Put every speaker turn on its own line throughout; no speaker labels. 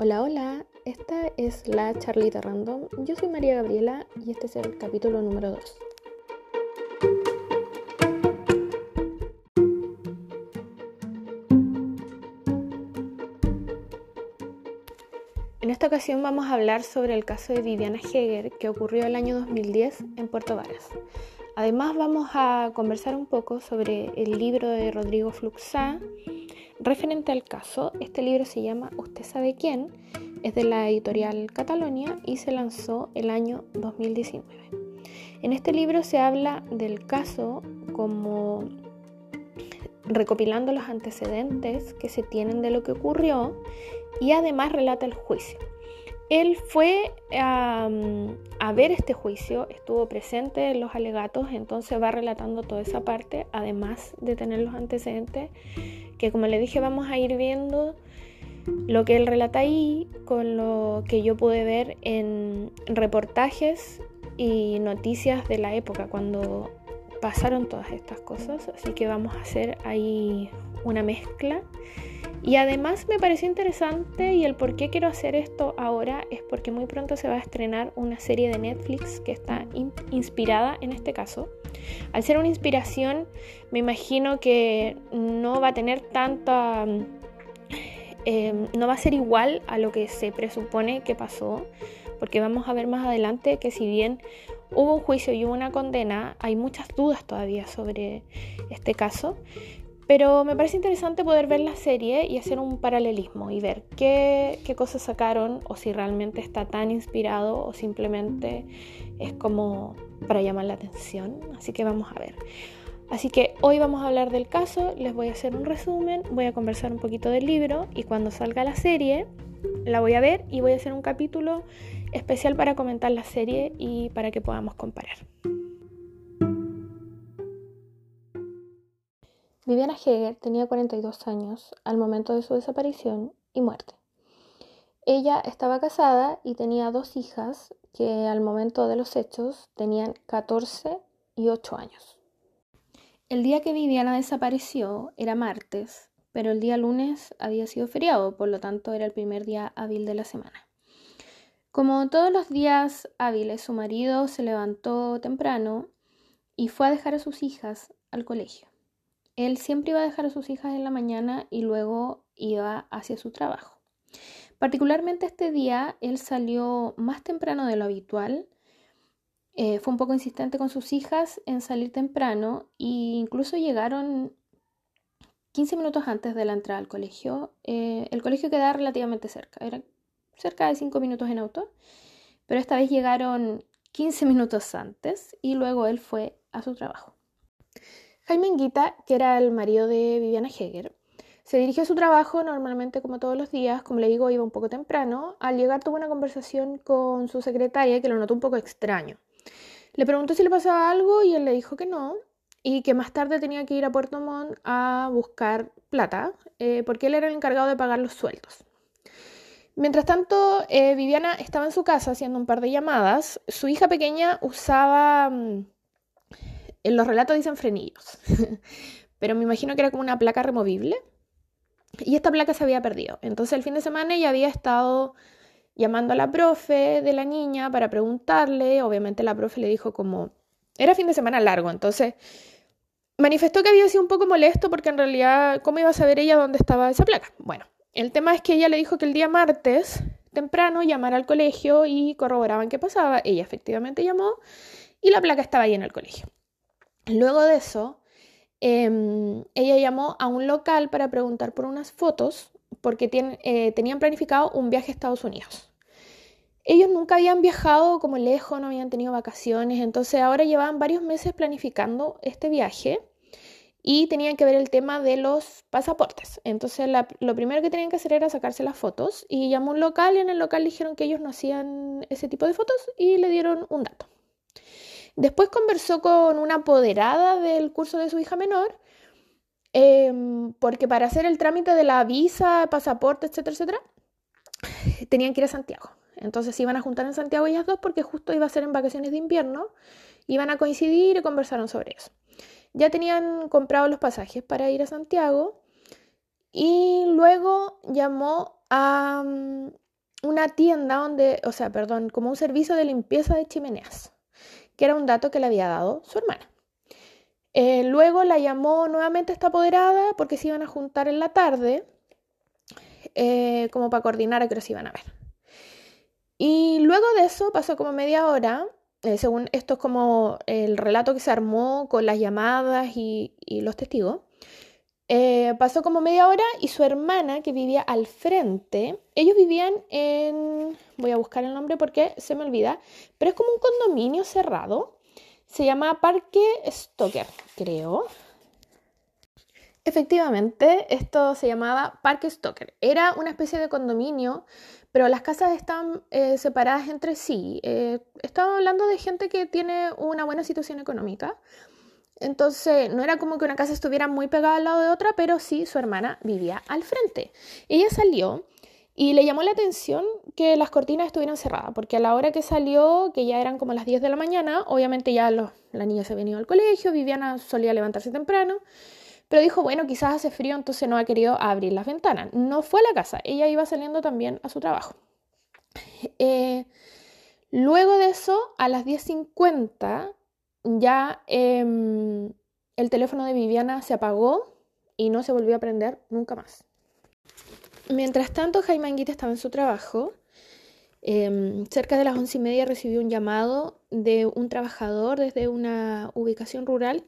Hola, hola, esta es la charlita random. Yo soy María Gabriela y este es el capítulo número 2. En esta ocasión vamos a hablar sobre el caso de Viviana Heger que ocurrió el año 2010 en Puerto Varas. Además vamos a conversar un poco sobre el libro de Rodrigo Fluxá referente al caso. Este libro se llama Usted sabe quién, es de la editorial Catalonia y se lanzó el año 2019. En este libro se habla del caso como recopilando los antecedentes que se tienen de lo que ocurrió y además relata el juicio. Él fue a, ver este juicio, estuvo presente en los alegatos, entonces va relatando toda esa parte, además de tener los antecedentes, que como le dije vamos a ir viendo lo que él relata ahí con lo que yo pude ver en reportajes y noticias de la época, cuando pasaron todas estas cosas, así que vamos a hacer ahí una mezcla y además me pareció interesante y el por qué quiero hacer esto ahora es porque muy pronto se va a estrenar una serie de Netflix que está inspirada en este caso. Al ser una inspiración, me imagino que no va a tener tanta... Em, no va a ser igual a lo que se presupone que pasó, porque vamos a ver más adelante que si bien hubo un juicio y hubo una condena, hay muchas dudas todavía sobre este caso. Pero me parece interesante poder ver la serie y hacer un paralelismo y ver qué, cosas sacaron o si realmente está tan inspirado o simplemente es como para llamar la atención. Así que vamos a ver. Así que hoy vamos a hablar del caso, les voy a hacer un resumen, voy a conversar un poquito del libro y cuando salga la serie la voy a ver y voy a hacer un capítulo especial para comentar la serie y para que podamos comparar. Viviana Heger tenía 42 años al momento de su desaparición y muerte. Ella estaba casada y tenía dos hijas que al momento de los hechos tenían 14 y 8 años. El día que Viviana desapareció era martes, pero el día lunes había sido feriado, por lo tanto era el primer día hábil de la semana. Como todos los días hábiles, su marido se levantó temprano y fue a dejar a sus hijas al colegio. Él siempre iba a dejar a sus hijas en la mañana y luego iba hacia su trabajo. Particularmente este día, él salió más temprano de lo habitual. Eh, fue un poco insistente con sus hijas en salir temprano e incluso llegaron 15 minutos antes de la entrada al colegio. Eh, el colegio quedaba relativamente cerca, era cerca de 5 minutos en auto, pero esta vez llegaron 15 minutos antes y luego él fue a su trabajo. Jaime Enguita, que era el marido de Viviana Heger, se dirigió a su trabajo normalmente como todos los días, como le digo, iba un poco temprano. Al llegar tuvo una conversación con su secretaria que lo notó un poco extraño. Le preguntó si le pasaba algo y él le dijo que no y que más tarde tenía que ir a Puerto Montt a buscar plata eh, porque él era el encargado de pagar los sueldos. Mientras tanto, eh, Viviana estaba en su casa haciendo un par de llamadas. Su hija pequeña usaba... Mm, en los relatos dicen frenillos, pero me imagino que era como una placa removible. Y esta placa se había perdido. Entonces el fin de semana ella había estado llamando a la profe de la niña para preguntarle. Obviamente la profe le dijo como... Era fin de semana largo, entonces manifestó que había sido un poco molesto porque en realidad, ¿cómo iba a saber ella dónde estaba esa placa? Bueno, el tema es que ella le dijo que el día martes temprano llamara al colegio y corroboraban qué pasaba. Ella efectivamente llamó y la placa estaba ahí en el colegio. Luego de eso, em, ella llamó a un local para preguntar por unas fotos porque eh, tenían planificado un viaje a Estados Unidos. Ellos nunca habían viajado como lejos, no habían tenido vacaciones, entonces ahora llevaban varios meses planificando este viaje y tenían que ver el tema de los pasaportes. Entonces lo primero que tenían que hacer era sacarse las fotos y llamó a un local y en el local dijeron que ellos no hacían ese tipo de fotos y le dieron un dato. Después conversó con una apoderada del curso de su hija menor, em, porque para hacer el trámite de la visa, pasaporte, etcétera, etcétera, tenían que ir a Santiago. Entonces se iban a juntar en Santiago ellas dos porque justo iba a ser en vacaciones de invierno, iban a coincidir y conversaron sobre eso. Ya tenían comprado los pasajes para ir a Santiago y luego llamó a, una tienda donde, o sea, perdón, como un servicio de limpieza de chimeneas, que era un dato que le había dado su hermana. Eh, luego la llamó nuevamente esta apoderada porque se iban a juntar en la tarde, eh, como para coordinar a que se iban a ver. Y luego de eso pasó como media hora, eh, según esto es como el relato que se armó con las llamadas y, los testigos. Pasó como media hora y su hermana, que vivía al frente, ellos vivían en, voy a buscar el nombre porque se me olvida, pero es como un condominio cerrado se llama Parque Stoker, creo. Efectivamente, esto se llamaba Parque Stoker. Era una especie de condominio, pero las casas están eh, separadas entre sí. Eh, estaba hablando de gente que tiene una buena situación económica. Entonces, no era como que una casa estuviera muy pegada al lado de otra, pero sí su hermana vivía al frente. Ella salió y le llamó la atención que las cortinas estuvieran cerradas, porque a la hora que salió, que ya eran como las 10 de la mañana, obviamente ya la niña se venía al colegio, Viviana solía levantarse temprano, pero dijo, bueno, quizás hace frío, entonces no ha querido abrir las ventanas. No fue a la casa, ella iba saliendo también a su trabajo. Eh, luego de eso, a las 10.50, ya em, el teléfono de Viviana se apagó y no se volvió a prender nunca más. Mientras tanto, Jaime Anguita estaba en su trabajo. Em, cerca de las once y media recibió un llamado de un trabajador desde una ubicación rural.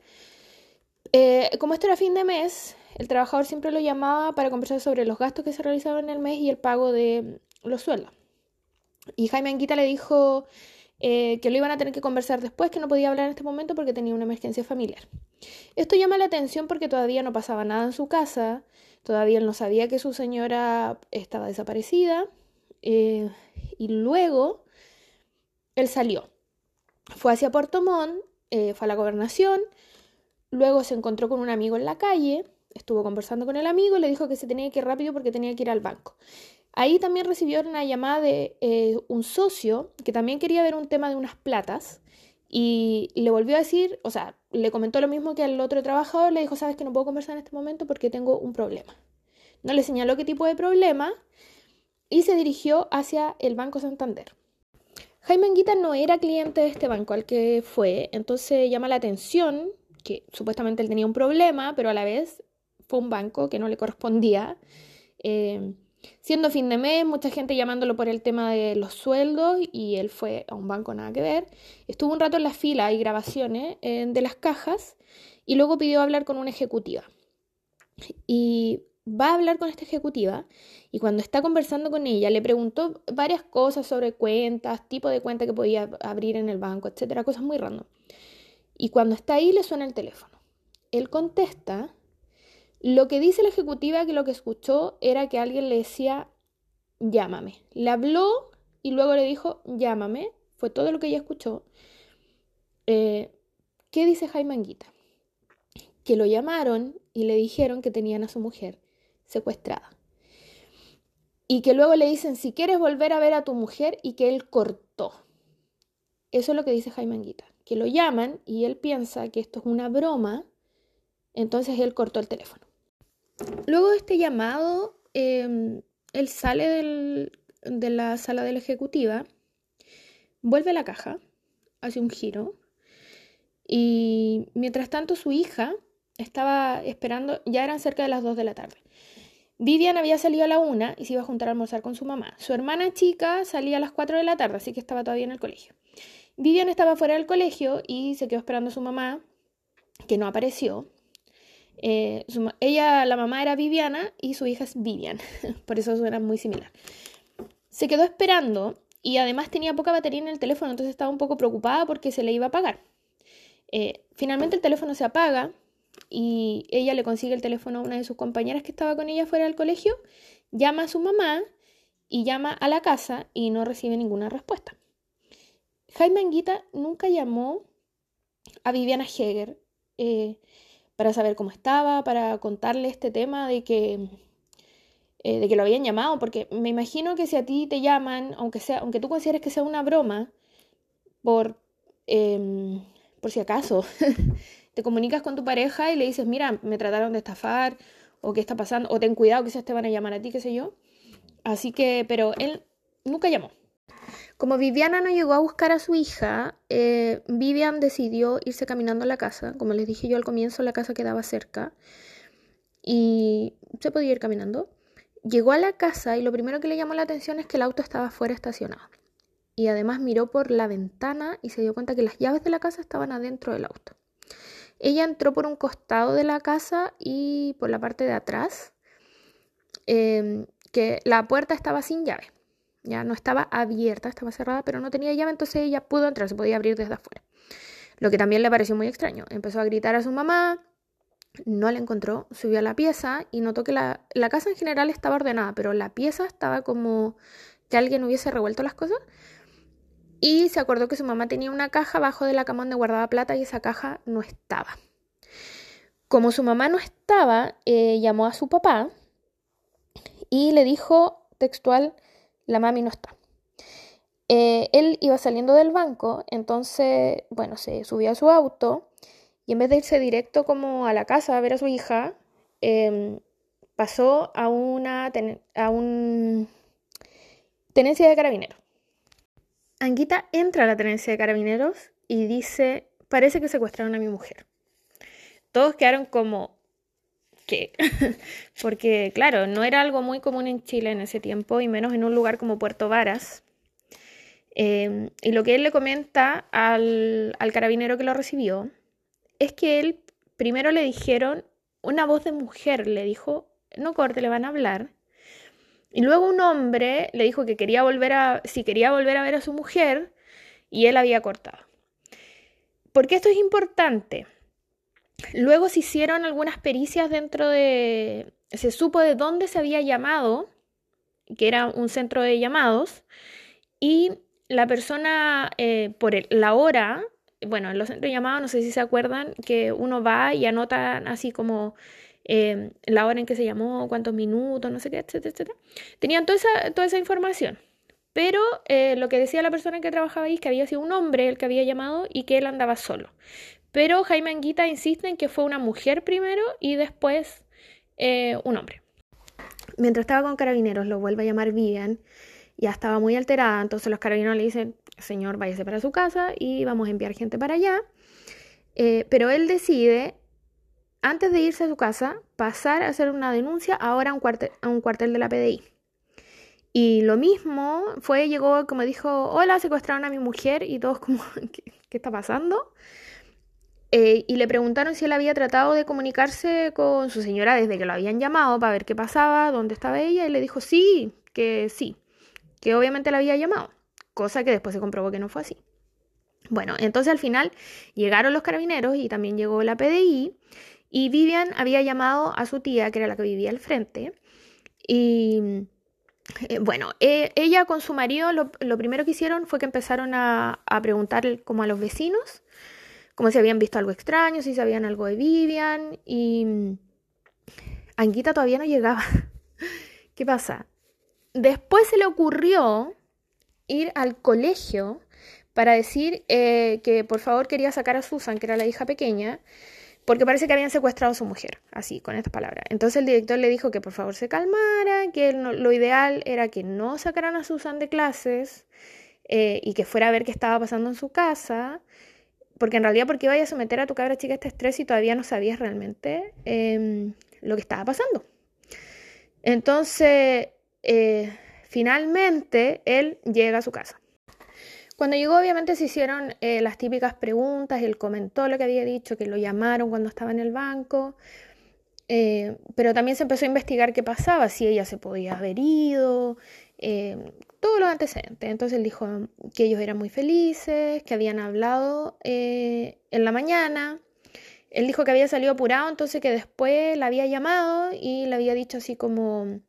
Eh, como esto era fin de mes, el trabajador siempre lo llamaba para conversar sobre los gastos que se realizaban en el mes y el pago de los sueldos. Y Jaime Anguita le dijo eh, que lo iban a tener que conversar después, que no podía hablar en este momento porque tenía una emergencia familiar. Esto llama la atención porque todavía no pasaba nada en su casa, Todavía él no sabía que su señora estaba desaparecida. Eh, y luego él salió. Fue hacia Puerto Montt, eh, fue a la gobernación. Luego se encontró con un amigo en la calle. Estuvo conversando con el amigo y le dijo que se tenía que ir rápido porque tenía que ir al banco. Ahí también recibió una llamada de eh, un socio que también quería ver un tema de unas platas y le volvió a decir, o sea, le comentó lo mismo que al otro trabajador, le dijo, sabes que no puedo conversar en este momento porque tengo un problema. No le señaló qué tipo de problema y se dirigió hacia el Banco Santander. Jaime Anguita no era cliente de este banco al que fue, entonces llama la atención que supuestamente él tenía un problema, pero a la vez fue un banco que no le correspondía. Eh, Siendo fin de mes, mucha gente llamándolo por el tema de los sueldos y él fue a un banco nada que ver. Estuvo un rato en la fila y grabaciones eh, de las cajas y luego pidió hablar con una ejecutiva. Y va a hablar con esta ejecutiva y cuando está conversando con ella le preguntó varias cosas sobre cuentas, tipo de cuenta que podía abrir en el banco, etcétera, cosas muy random. Y cuando está ahí le suena el teléfono. Él contesta lo que dice la ejecutiva que lo que escuchó era que alguien le decía, llámame. Le habló y luego le dijo, llámame. Fue todo lo que ella escuchó. Eh, ¿Qué dice Jaime Anguita? Que lo llamaron y le dijeron que tenían a su mujer secuestrada. Y que luego le dicen, si quieres volver a ver a tu mujer y que él cortó. Eso es lo que dice Jaime Anguita. Que lo llaman y él piensa que esto es una broma, entonces él cortó el teléfono. Luego de este llamado, em, él sale de la sala de la ejecutiva, vuelve a la caja, hace un giro, y mientras tanto su hija estaba esperando, ya eran cerca de las 2 de la tarde. Vivian había salido a la una y se iba a juntar a almorzar con su mamá. Su hermana chica salía a las 4 de la tarde, así que estaba todavía en el colegio. Vivian estaba fuera del colegio y se quedó esperando a su mamá, que no apareció. Eh, ella, la mamá era Viviana y su hija es Vivian, por eso suena muy similar. Se quedó esperando y además tenía poca batería en el teléfono, entonces estaba un poco preocupada porque se le iba a apagar. Eh, finalmente el teléfono se apaga y ella le consigue el teléfono a una de sus compañeras que estaba con ella fuera del colegio, llama a su mamá y llama a la casa y no recibe ninguna respuesta. Jaime Anguita nunca llamó a Viviana Heger. Eh, para saber cómo estaba, para contarle este tema de que, eh, de que lo habían llamado, porque me imagino que si a ti te llaman, aunque, sea, aunque tú consideres que sea una broma, por, em, por si acaso, te comunicas con tu pareja y le dices, mira, me trataron de estafar, o qué está pasando, o ten cuidado, quizás te van a llamar a ti, qué sé yo. Así que, pero él nunca llamó. Como Viviana no llegó a buscar a su hija, eh, Vivian decidió irse caminando a la casa. Como les dije yo al comienzo, la casa quedaba cerca y se podía ir caminando. Llegó a la casa y lo primero que le llamó la atención es que el auto estaba fuera estacionado. Y además miró por la ventana y se dio cuenta que las llaves de la casa estaban adentro del auto. Ella entró por un costado de la casa y por la parte de atrás, em, que la puerta estaba sin llave. Ya no estaba abierta, estaba cerrada, pero no tenía llave, entonces ella pudo entrar, se podía abrir desde afuera. Lo que también le pareció muy extraño. Empezó a gritar a su mamá, no la encontró, subió a la pieza y notó que la, la casa en general estaba ordenada, pero la pieza estaba como que alguien hubiese revuelto las cosas. Y se acordó que su mamá tenía una caja abajo de la cama donde guardaba plata y esa caja no estaba. Como su mamá no estaba, eh, llamó a su papá y le dijo textual, la mami no está. Eh, él iba saliendo del banco, entonces, bueno, se subió a su auto y en vez de irse directo como a la casa a ver a su hija, em, pasó a una a un tenencia de carabineros. Anguita entra a la tenencia de carabineros y dice, parece que secuestraron a mi mujer. Todos quedaron como, Porque, claro, no era algo muy común en Chile en ese tiempo, y menos en un lugar como Puerto Varas. Em, y lo que él le comenta al, al carabinero que lo recibió es que él primero le dijeron, una voz de mujer le dijo, no corte, le van a hablar. Y luego un hombre le dijo que quería volver a, si quería volver a ver a su mujer, y él había cortado. ¿Por qué esto es importante? Luego se hicieron algunas pericias dentro de... Se supo de dónde se había llamado, que era un centro de llamados, y la persona eh, por la hora, bueno, en los centros de llamados, no sé si se acuerdan, que uno va y anota así como eh, la hora en que se llamó, cuántos minutos, no sé qué, etcétera, etcétera. Tenían toda esa, toda esa información. Pero eh, lo que decía la persona que trabajaba ahí es que había sido un hombre el que había llamado y que él andaba solo. Pero Jaime Anguita insiste en que fue una mujer primero y después eh, un hombre. Mientras estaba con carabineros, lo vuelve a llamar Vivian. Ya estaba muy alterada, entonces los carabineros le dicen, señor, váyase para su casa y vamos a enviar gente para allá. Eh, pero él decide, antes de irse a su casa, pasar a hacer una denuncia ahora a un, cuartel, de la PDI. Y lo mismo fue, llegó, como dijo, hola, secuestraron a mi mujer y todos como, ¿qué, qué está pasando? Eh, y le preguntaron si él había tratado de comunicarse con su señora desde que lo habían llamado para ver qué pasaba, dónde estaba ella, y le dijo sí, que sí, que obviamente la había llamado, cosa que después se comprobó que no fue así. Bueno, entonces al final llegaron los carabineros y también llegó la PDI y Vivian había llamado a su tía, que era la que vivía al frente, y eh, bueno, e, ella con su marido lo, primero que hicieron fue que empezaron a, a preguntar como a los vecinos como si habían visto algo extraño, si sabían algo de Vivian y mm, Anguita todavía no llegaba. ¿Qué pasa? Después se le ocurrió ir al colegio para decir eh, que por favor quería sacar a Susan, que era la hija pequeña, porque parece que habían secuestrado a su mujer, así, con estas palabras. Entonces el director le dijo que por favor se calmara, que lo ideal era que no sacaran a Susan de clases eh, y que fuera a ver qué estaba pasando en su casa porque en realidad, ¿por qué vayas a someter a tu cabra chica este estrés si todavía no sabías realmente em, lo que estaba pasando? Entonces, eh, finalmente, él llega a su casa. Cuando llegó, obviamente se hicieron eh, las típicas preguntas, él comentó lo que había dicho, que lo llamaron cuando estaba en el banco, eh, pero también se empezó a investigar qué pasaba, si ella se podía haber ido, todos los antecedentes. Entonces él dijo que ellos eran muy felices, que habían hablado eh, en la mañana. Él dijo que había salido apurado, entonces que después la había llamado y le había dicho así como,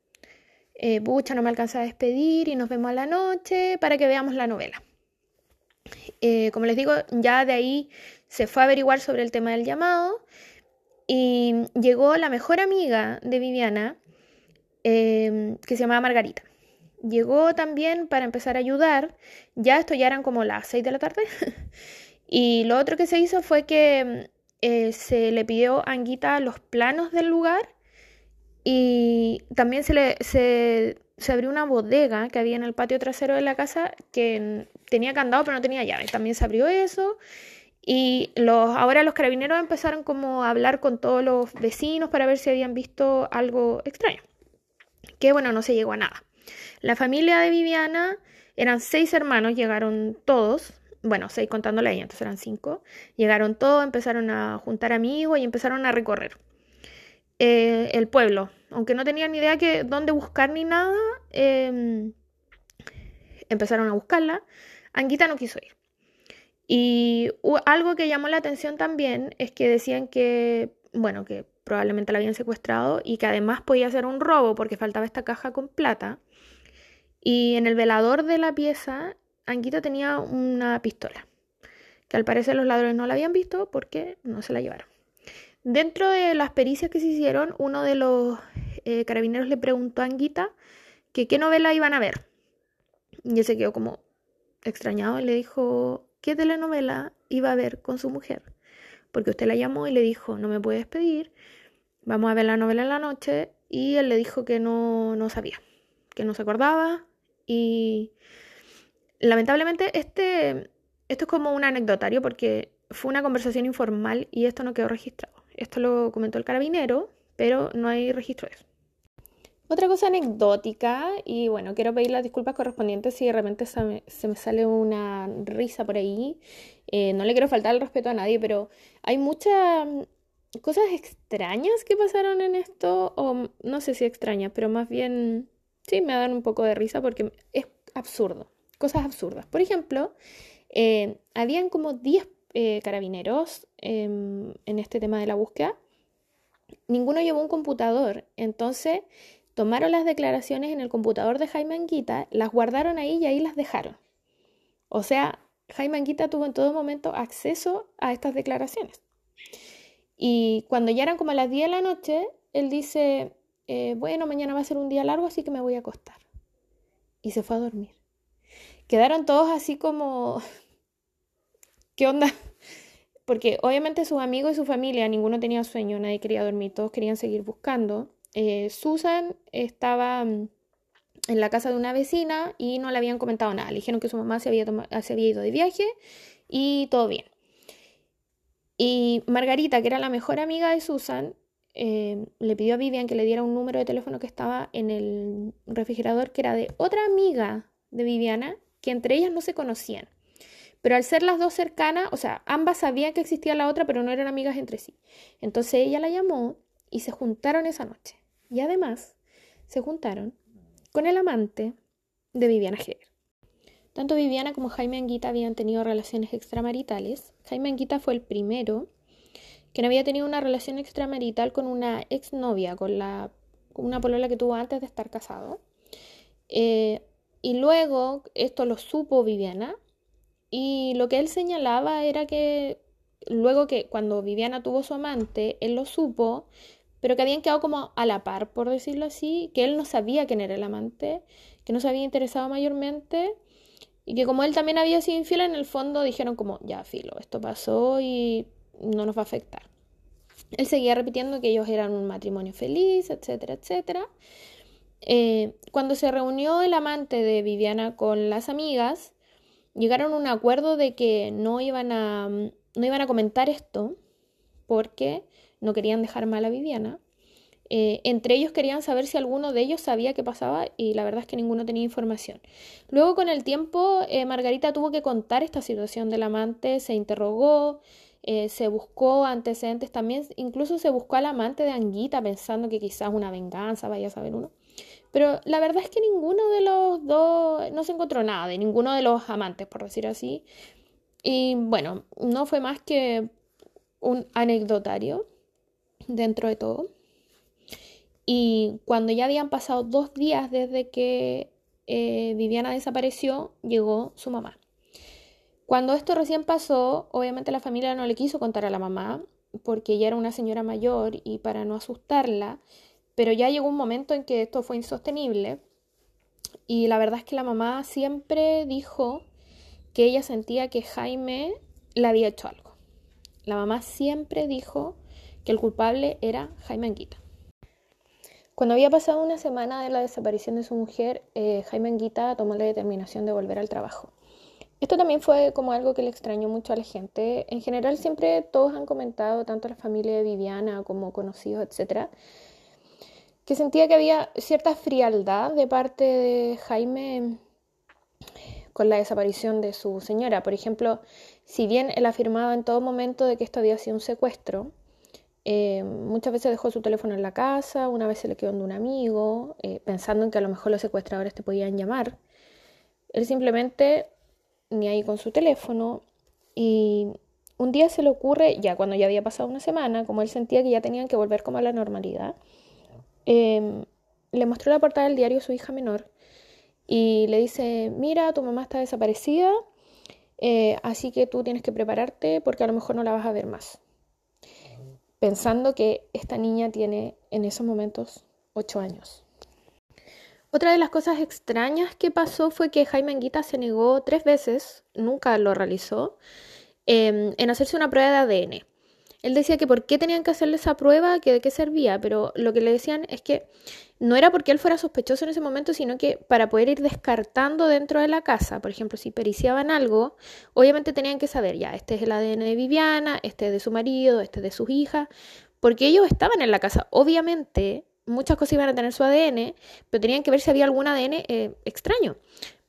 eh, pucha, no me alcanza a despedir y nos vemos a la noche para que veamos la novela. Eh, como les digo, ya de ahí se fue a averiguar sobre el tema del llamado y llegó la mejor amiga de Viviana, que se llamaba Margarita. Llegó también para empezar a ayudar. Ya esto ya eran como las 6 de la tarde. y lo otro que se hizo fue que eh, se le pidió a Anguita los planos del lugar y también se le, se, se abrió una bodega que había en el patio trasero de la casa que tenía candado pero no tenía llave. También se abrió eso. Y los, ahora los carabineros empezaron como a hablar con todos los vecinos para ver si habían visto algo extraño. Que bueno, no se llegó a nada. La familia de Viviana eran seis hermanos, llegaron todos, bueno, seis contándole a ella, entonces eran cinco. Llegaron todos, empezaron a juntar amigos y empezaron a recorrer eh, el pueblo. Aunque no tenían ni idea de dónde buscar ni nada, em, empezaron a buscarla. Anguita no quiso ir. Y algo que llamó la atención también es que decían que, bueno, que probablemente la habían secuestrado y que además podía ser un robo porque faltaba esta caja con plata. Y en el velador de la pieza, Anguita tenía una pistola, que al parecer los ladrones no la habían visto porque no se la llevaron. Dentro de las pericias que se hicieron, uno de los eh, carabineros le preguntó a Anguita que qué novela iban a ver. Y él se quedó como extrañado y le dijo qué telenovela iba a ver con su mujer. Porque usted la llamó y le dijo, no me puedes pedir, vamos a ver la novela en la noche. Y él le dijo que no, no sabía, que no se acordaba, y lamentablemente este, esto es como un anecdotario porque fue una conversación informal y esto no quedó registrado. Esto lo comentó el carabinero, pero no hay registro de eso. Otra cosa anecdótica, y bueno, quiero pedir las disculpas correspondientes si de repente se me, sale una risa por ahí. Eh, no le quiero faltar el respeto a nadie, pero hay muchas cosas extrañas que pasaron en esto, o no sé si extrañas, pero más bien sí, me dan un poco de risa porque es absurdo, cosas absurdas. Por ejemplo, eh, habían como 10 eh, carabineros em, en este tema de la búsqueda. Ninguno llevó un computador, entonces tomaron las declaraciones en el computador de Jaime Anguita, las guardaron ahí y ahí las dejaron. O sea, Jaime Anguita tuvo en todo momento acceso a estas declaraciones. Y cuando ya eran como las 10 de la noche, él dice, eh, bueno, mañana va a ser un día largo, así que me voy a acostar. Y se fue a dormir. Quedaron todos así como, ¿qué onda? Porque obviamente sus amigos y su familia, ninguno tenía sueño, nadie quería dormir, todos querían seguir buscando. Eh, Susan estaba mm, en la casa de una vecina y no le habían comentado nada. Le dijeron que su mamá se había, ido de viaje y todo bien. Y Margarita, que era la mejor amiga de Susan, eh, le pidió a Vivian que le diera un número de teléfono que estaba en el refrigerador, que era de otra amiga de Viviana, que entre ellas no se conocían. Pero al ser las dos cercanas, o sea, ambas sabían que existía la otra, pero no eran amigas entre sí. Entonces ella la llamó y se juntaron esa noche. Y además se juntaron con el amante de Viviana Heger. Tanto Viviana como Jaime Anguita habían tenido relaciones extramaritales. Jaime Anguita fue el primero que había tenido una relación extramarital con una exnovia, con, la, una polola que tuvo antes de estar casado. Eh, y luego esto lo supo Viviana y lo que él señalaba era que luego que cuando Viviana tuvo su amante, él lo supo, pero que habían quedado como a la par, por decirlo así, que él no sabía quién era el amante, que no se había interesado mayormente y que como él también había sido infiel, en el fondo dijeron como, ya, filo, esto pasó y no nos va a afectar. Él seguía repitiendo que ellos eran un matrimonio feliz, etcétera, etcétera. Eh, cuando se reunió el amante de Viviana con las amigas, llegaron a un acuerdo de que no iban a, no iban a comentar esto porque no querían dejar mal a Viviana. Eh, entre ellos querían saber si alguno de ellos sabía qué pasaba y la verdad es que ninguno tenía información. Luego con el tiempo eh, Margarita tuvo que contar esta situación del amante, se interrogó, eh, se buscó antecedentes también, incluso se buscó al amante de Anguita pensando que quizás una venganza, vaya a saber uno. Pero la verdad es que ninguno de los dos, no se encontró nada de ninguno de los amantes, por decir así. Y bueno, no fue más que un anecdotario dentro de todo. Y cuando ya habían pasado dos días desde que eh, Viviana desapareció, llegó su mamá. Cuando esto recién pasó, obviamente la familia no le quiso contar a la mamá porque ella era una señora mayor y para no asustarla, pero ya llegó un momento en que esto fue insostenible y la verdad es que la mamá siempre dijo que ella sentía que Jaime le había hecho algo. La mamá siempre dijo que el culpable era Jaime Anguita. Cuando había pasado una semana de la desaparición de su mujer, eh, Jaime Anguita tomó la determinación de volver al trabajo. Esto también fue como algo que le extrañó mucho a la gente. En general siempre todos han comentado, tanto la familia de Viviana como conocidos, etcétera, que sentía que había cierta frialdad de parte de Jaime con la desaparición de su señora. Por ejemplo, si bien él afirmaba en todo momento de que esto había sido un secuestro, eh, muchas veces dejó su teléfono en la casa, una vez se le quedó de un amigo, eh, pensando en que a lo mejor los secuestradores te podían llamar. Él simplemente ni ahí con su teléfono y un día se le ocurre, ya cuando ya había pasado una semana, como él sentía que ya tenían que volver como a la normalidad, em, le mostró la portada del diario a su hija menor y le dice, mira, tu mamá está desaparecida, eh, así que tú tienes que prepararte porque a lo mejor no la vas a ver más. Pensando que esta niña tiene en esos momentos ocho años. Otra de las cosas extrañas que pasó fue que Jaime Anguita se negó tres veces, nunca lo realizó, em, en hacerse una prueba de ADN. Él decía que por qué tenían que hacerle esa prueba, que de qué servía, pero lo que le decían es que no era porque él fuera sospechoso en ese momento, sino que para poder ir descartando dentro de la casa, por ejemplo, si periciaban algo, obviamente tenían que saber, ya, este es el ADN de Viviana, este es de su marido, este es de sus hijas, porque ellos estaban en la casa. Obviamente, muchas cosas iban a tener su ADN, pero tenían que ver si había algún ADN eh, extraño.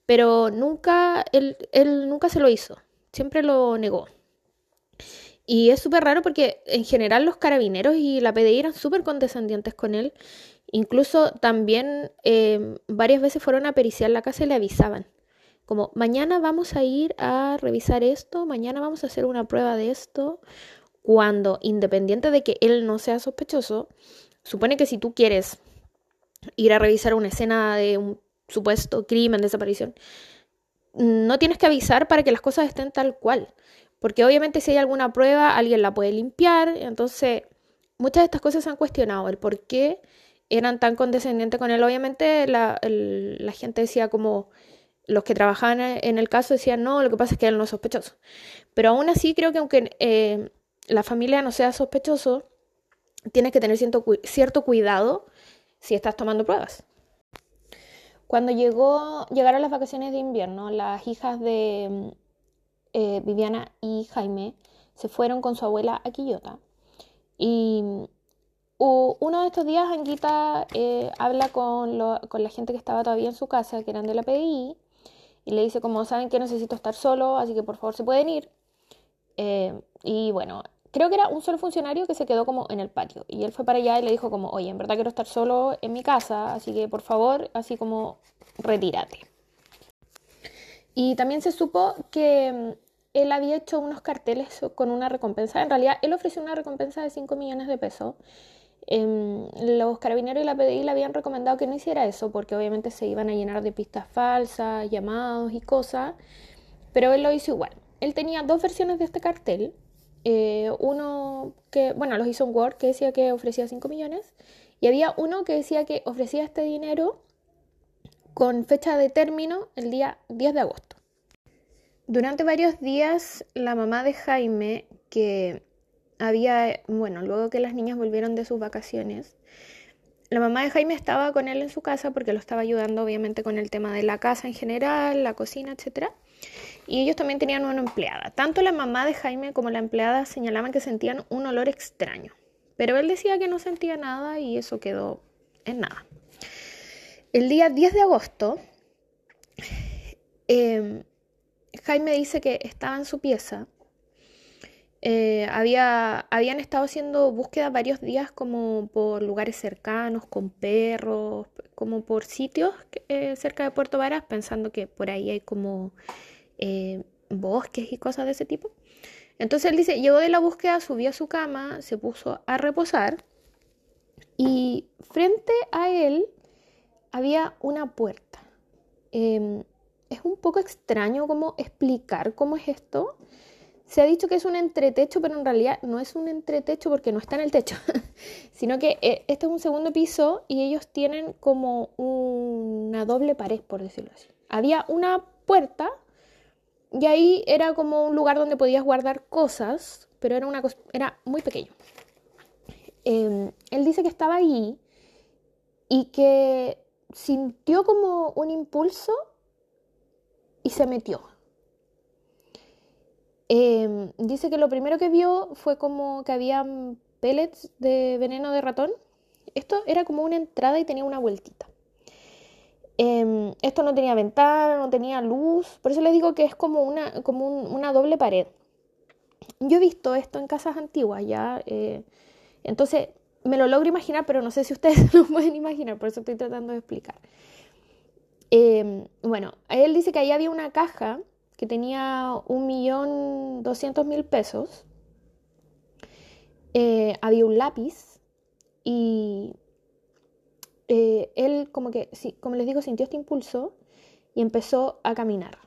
Pero nunca, él, él nunca se lo hizo, siempre lo negó. Y es súper raro porque en general los carabineros y la PDI eran súper condescendientes con él. Incluso también eh, varias veces fueron a periciar la casa y le avisaban. Como, mañana vamos a ir a revisar esto, mañana vamos a hacer una prueba de esto. Cuando, independiente de que él no sea sospechoso, supone que si tú quieres ir a revisar una escena de un supuesto crimen, desaparición, no tienes que avisar para que las cosas estén tal cual. Porque obviamente si hay alguna prueba, alguien la puede limpiar. Entonces, muchas de estas cosas se han cuestionado. El por qué eran tan condescendientes con él. Obviamente la, gente decía como... Los que trabajaban en el caso decían, no, lo que pasa es que él no es sospechoso. Pero aún así creo que aunque eh, la familia no sea sospechoso, tienes que tener cierto, cierto cuidado si estás tomando pruebas. Cuando llegó, llegaron las vacaciones de invierno, las hijas de eh, Viviana y Jaime se fueron con su abuela a Quillota. Y uno de estos días Anguita eh, habla con, la gente que estaba todavía en su casa, que eran de la PDI, y le dice como saben que necesito estar solo, así que por favor se pueden ir. Eh, y bueno, creo que era un solo funcionario que se quedó como en el patio. Y él fue para allá y le dijo como, oye, en verdad quiero estar solo en mi casa, así que por favor, así como retírate. Y también se supo que mm, él había hecho unos carteles con una recompensa. En realidad, él ofreció una recompensa de 5 millones de pesos. Em, los carabineros y la PDI le habían recomendado que no hiciera eso porque obviamente se iban a llenar de pistas falsas, llamados y cosas. Pero él lo hizo igual. Él tenía dos versiones de este cartel. Eh, uno que, bueno, los hizo en Word que decía que ofrecía 5 millones. Y había uno que decía que ofrecía este dinero con fecha de término el día 10 de agosto. Durante varios días, la mamá de Jaime, que había, bueno, luego que las niñas volvieron de sus vacaciones, la mamá de Jaime estaba con él en su casa porque lo estaba ayudando obviamente con el tema de la casa en general, la cocina, etc. Y ellos también tenían una empleada. Tanto la mamá de Jaime como la empleada señalaban que sentían un olor extraño. Pero él decía que no sentía nada y eso quedó en nada. El día 10 de agosto, eh, Jaime dice que estaba en su pieza. Eh, había, habían estado haciendo búsquedas varios días como por lugares cercanos, con perros, como por sitios eh, cerca de Puerto Varas, pensando que por ahí hay como bosques y cosas de ese tipo. Entonces él dice, llegó de la búsqueda, subió a su cama, se puso a reposar y frente a él había una puerta. Em, es un poco extraño cómo explicar cómo es esto. Se ha dicho que es un entretecho, pero en realidad no es un entretecho porque no está en el techo, sino que eh, este es un segundo piso y ellos tienen como una doble pared, por decirlo así. Había una puerta y ahí era como un lugar donde podías guardar cosas, pero era, una era muy pequeño. Em, él dice que estaba ahí y que sintió como un impulso y se metió. Em, dice que lo primero que vio fue como que había pellets de veneno de ratón. Esto era como una entrada y tenía una vueltita. Em, esto no tenía ventana, no tenía luz, por eso les digo que es como una, como una doble pared. Yo he visto esto en casas antiguas ya, eh, entonces me lo logro imaginar, pero no sé si ustedes lo pueden imaginar, por eso estoy tratando de explicar. Em, bueno, él dice que ahí había una caja que tenía un millón doscientos mil pesos, eh, había un lápiz y eh, él como que, como les digo, sintió este impulso y empezó a caminar.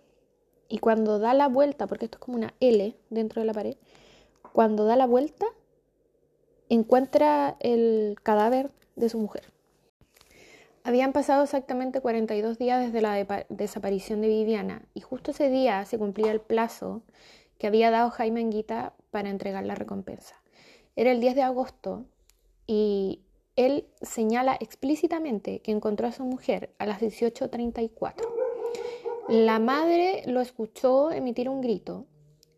Y cuando da la vuelta, porque esto es como una L dentro de la pared, cuando da la vuelta, encuentra el cadáver de su mujer. Habían pasado exactamente 42 días desde la desaparición de Viviana y justo ese día se cumplía el plazo que había dado Jaime Anguita para entregar la recompensa. Era el 10 de agosto y él señala explícitamente que encontró a su mujer a las 18.34. La madre lo escuchó emitir un grito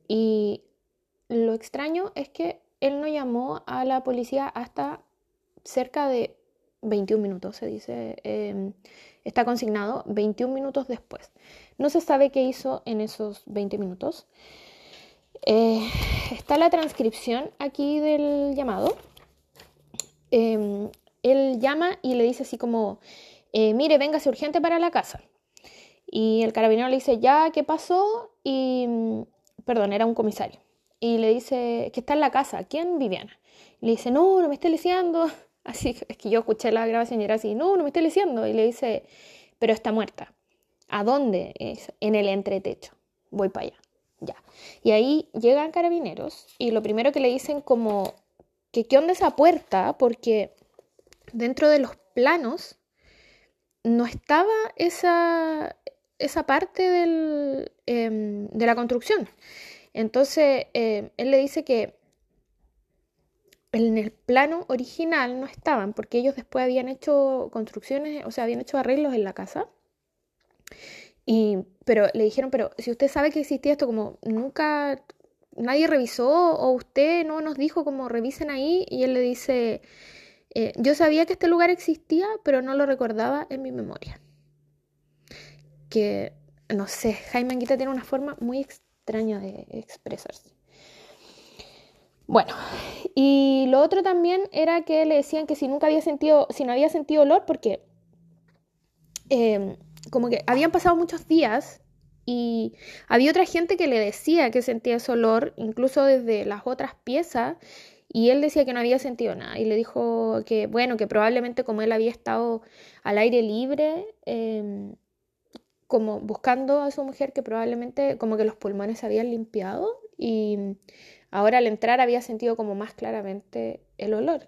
y lo extraño es que él no llamó a la policía hasta cerca de 21 minutos, se dice, em, está consignado 21 minutos después. No se sabe qué hizo en esos 20 minutos. Eh, está la transcripción aquí del llamado. Em, él llama y le dice así como, eh, mire, véngase urgente para la casa. Y el carabinero le dice, ya, ¿qué pasó? Y, mm, perdón, era un comisario. Y le dice, que está en la casa. ¿Quién? Viviana. le dice, no, no me esté lisiando. Así es que yo escuché la grabación y era así, no, no me esté lisiando. Y le dice, pero está muerta. ¿A dónde? Es en el entretecho. Voy para allá. Ya. Y ahí llegan carabineros y lo primero que le dicen como que qué onda esa puerta, porque dentro de los planos no estaba esa, esa parte del, em, de la construcción. Entonces, em, él le dice que en el plano original no estaban, porque ellos después habían hecho construcciones, o sea, habían hecho arreglos en la casa. Y, pero le dijeron, pero si usted sabe que existía esto, como nunca nadie revisó o usted no nos dijo como revisen ahí y él le dice, eh, yo sabía que este lugar existía, pero no lo recordaba en mi memoria. Que, no sé, Jaime Anguita tiene una forma muy extraña de expresarse. Bueno, y lo otro también era que le decían que si nunca había sentido, si no había sentido olor, porque em, como que habían pasado muchos días y había otra gente que le decía que sentía ese olor, incluso desde las otras piezas, y él decía que no había sentido nada. Y le dijo que, bueno, que probablemente como él había estado al aire libre, em, como buscando a su mujer, que probablemente como que los pulmones se habían limpiado y ahora al entrar había sentido como más claramente el olor.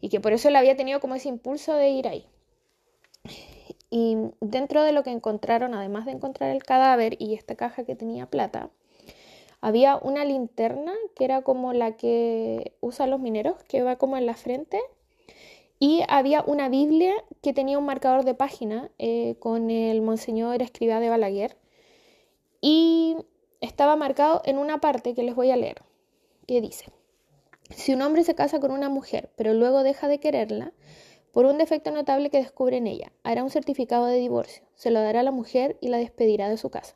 Y que por eso él había tenido como ese impulso de ir ahí. Y dentro de lo que encontraron, además de encontrar el cadáver y esta caja que tenía plata, había una linterna que era como la que usan los mineros, que va como en la frente. Y había una Biblia que tenía un marcador de página eh, con el Monseñor Escribá de Balaguer. Y estaba marcado en una parte que les voy a leer, que dice, si un hombre se casa con una mujer, pero luego deja de quererla, por un defecto notable que descubre en ella. Hará un certificado de divorcio, se lo dará a la mujer y la despedirá de su casa.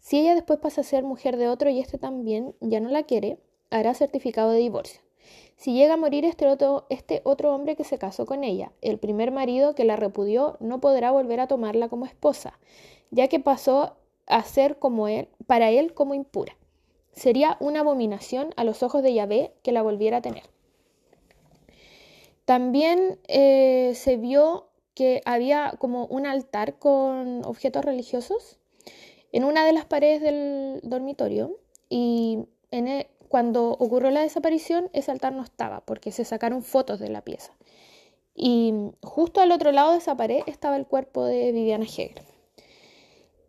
Si ella después pasa a ser mujer de otro y éste también ya no la quiere, hará certificado de divorcio. Si llega a morir este otro, este otro hombre que se casó con ella, el primer marido que la repudió no podrá volver a tomarla como esposa, ya que pasó a ser como él, para él como impura. Sería una abominación a los ojos de Yahvé que la volviera a tener. También eh, se vio que había como un altar con objetos religiosos en una de las paredes del dormitorio y e, cuando ocurrió la desaparición ese altar no estaba porque se sacaron fotos de la pieza. Y justo al otro lado de esa pared estaba el cuerpo de Viviana Hegel.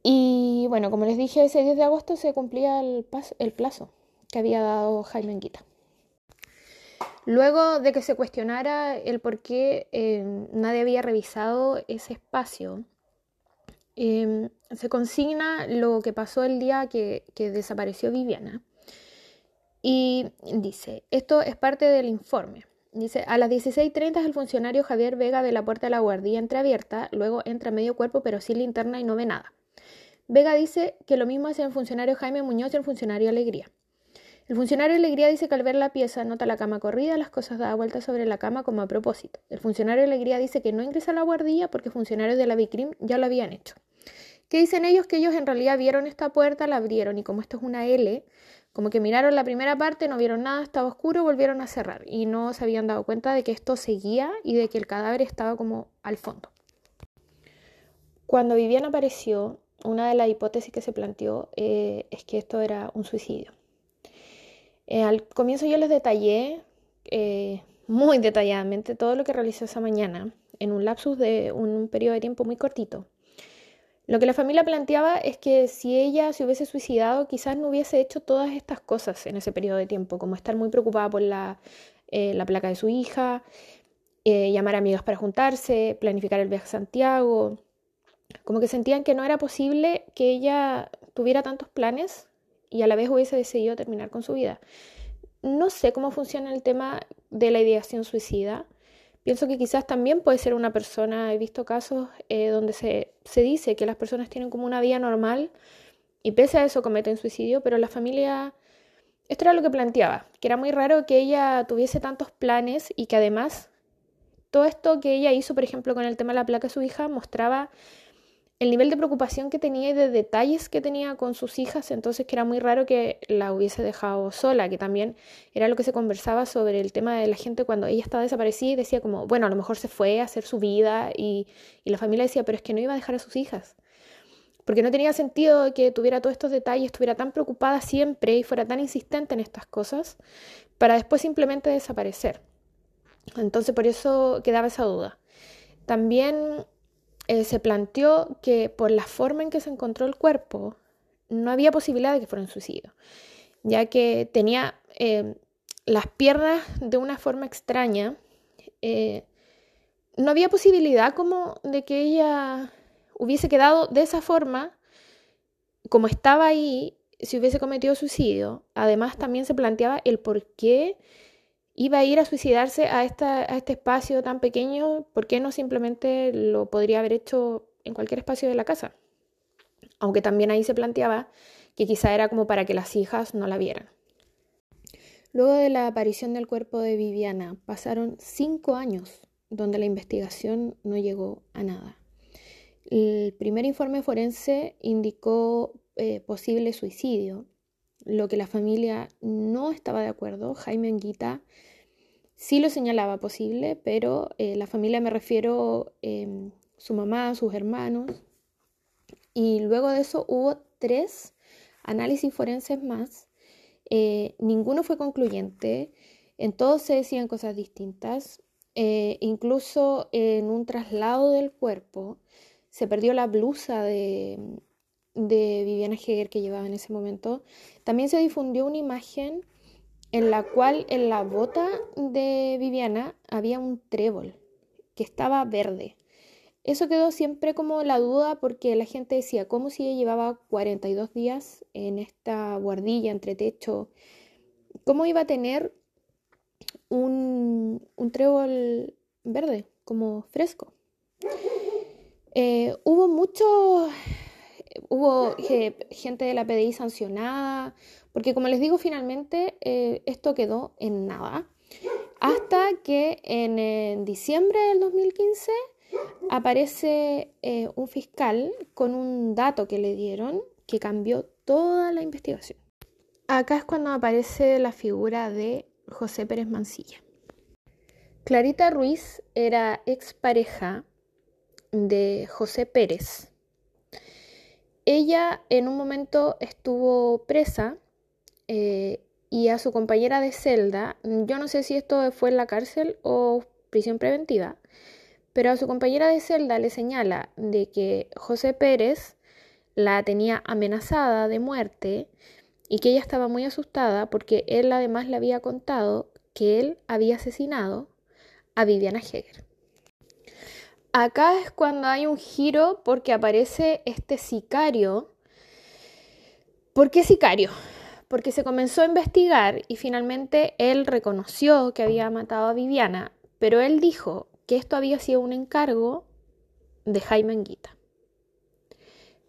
Y bueno, como les dije, ese 10 de agosto se cumplía el, plazo que había dado Jaime Enguita. Luego de que se cuestionara el por qué eh, nadie había revisado ese espacio, em, se consigna lo que pasó el día que desapareció Viviana. Y dice, esto es parte del informe. Dice, a las 16.30 el funcionario Javier Vega de la puerta de la guardia entreabierta, luego entra medio cuerpo pero sin linterna y no ve nada. Vega dice que lo mismo hace el funcionario Jaime Muñoz y el funcionario Alegría. El funcionario Alegría dice que al ver la pieza nota la cama corrida, las cosas da vuelta sobre la cama como a propósito. El funcionario Alegría dice que no ingresa a la guardilla porque funcionarios de la Vicrim ya lo habían hecho. ¿Qué dicen ellos? Que ellos en realidad vieron esta puerta, la abrieron y como esto es una L, como que miraron la primera parte, no vieron nada, estaba oscuro, volvieron a cerrar y no se habían dado cuenta de que esto seguía y de que el cadáver estaba como al fondo. Cuando Viviana apareció, una de las hipótesis que se planteó eh, es que esto era un suicidio. Eh, al comienzo yo les detallé eh, muy detalladamente todo lo que realizó esa mañana en un lapsus de un periodo de tiempo muy cortito. Lo que la familia planteaba es que si ella se hubiese suicidado, quizás no hubiese hecho todas estas cosas en ese periodo de tiempo, como estar muy preocupada por la, eh, placa de su hija, eh, llamar a para juntarse, planificar el viaje a Santiago. Como que sentían que no era posible que ella tuviera tantos planes y a la vez hubiese decidido terminar con su vida. No sé cómo funciona el tema de la ideación suicida. Pienso que quizás también puede ser una persona, he visto casos eh, donde se, se, dice que las personas tienen como una vida normal y pese a eso cometen suicidio, pero la familia, esto era lo que planteaba, que era muy raro que ella tuviese tantos planes y que además todo esto que ella hizo, por ejemplo, con el tema de la placa de su hija, mostraba el nivel de preocupación que tenía y de detalles que tenía con sus hijas, entonces que era muy raro que la hubiese dejado sola, que también era lo que se conversaba sobre el tema de la gente cuando ella estaba desaparecida y decía como, bueno, a lo mejor se fue a hacer su vida y, y la familia decía, pero es que no iba a dejar a sus hijas. Porque no tenía sentido que tuviera todos estos detalles, estuviera tan preocupada siempre y fuera tan insistente en estas cosas, para después simplemente desaparecer. Entonces por eso quedaba esa duda. También eh, se planteó que por la forma en que se encontró el cuerpo, no había posibilidad de que fuera un suicidio, ya que tenía eh, las piernas de una forma extraña. Eh, no había posibilidad como de que ella hubiese quedado de esa forma, como estaba ahí, si hubiese cometido suicidio. Además, también se planteaba el por qué iba a ir a suicidarse a, este espacio tan pequeño, ¿por qué no simplemente lo podría haber hecho en cualquier espacio de la casa? Aunque también ahí se planteaba que quizá era como para que las hijas no la vieran. Luego de la aparición del cuerpo de Viviana, pasaron cinco años donde la investigación no llegó a nada. El primer informe forense indicó eh, posible suicidio, lo que la familia no estaba de acuerdo. Jaime Anguita sí lo señalaba posible, pero eh, la familia me refiero eh, su mamá, sus hermanos. Y luego de eso hubo tres análisis forenses más. Eh, ninguno fue concluyente. En todos se decían cosas distintas. Eh, incluso en un traslado del cuerpo se perdió la blusa de, de Viviana Heger que llevaba en ese momento, también se difundió una imagen en la cual en la bota de Viviana había un trébol que estaba verde. Eso quedó siempre como la duda porque la gente decía, ¿cómo si ella llevaba 42 días en esta guardilla entre techo? ¿Cómo iba a tener un, un trébol verde, como fresco? Eh, hubo mucho hubo gente de la PDI sancionada, porque como les digo, finalmente eh, esto quedó en nada. Hasta que en, diciembre del 2015 aparece eh, un fiscal con un dato que le dieron que cambió toda la investigación. Acá es cuando aparece la figura de José Pérez Mancilla. Clarita Ruiz era expareja de José Pérez, ella en un momento estuvo presa eh, y a su compañera de celda, yo no sé si esto fue en la cárcel o prisión preventiva, pero a su compañera de celda le señala de que José Pérez la tenía amenazada de muerte y que ella estaba muy asustada porque él además le había contado que él había asesinado a Viviana Heger. Acá es cuando hay un giro porque aparece este sicario. ¿Por qué sicario? Porque se comenzó a investigar y finalmente él reconoció que había matado a Viviana, pero él dijo que esto había sido un encargo de Jaime Anguita.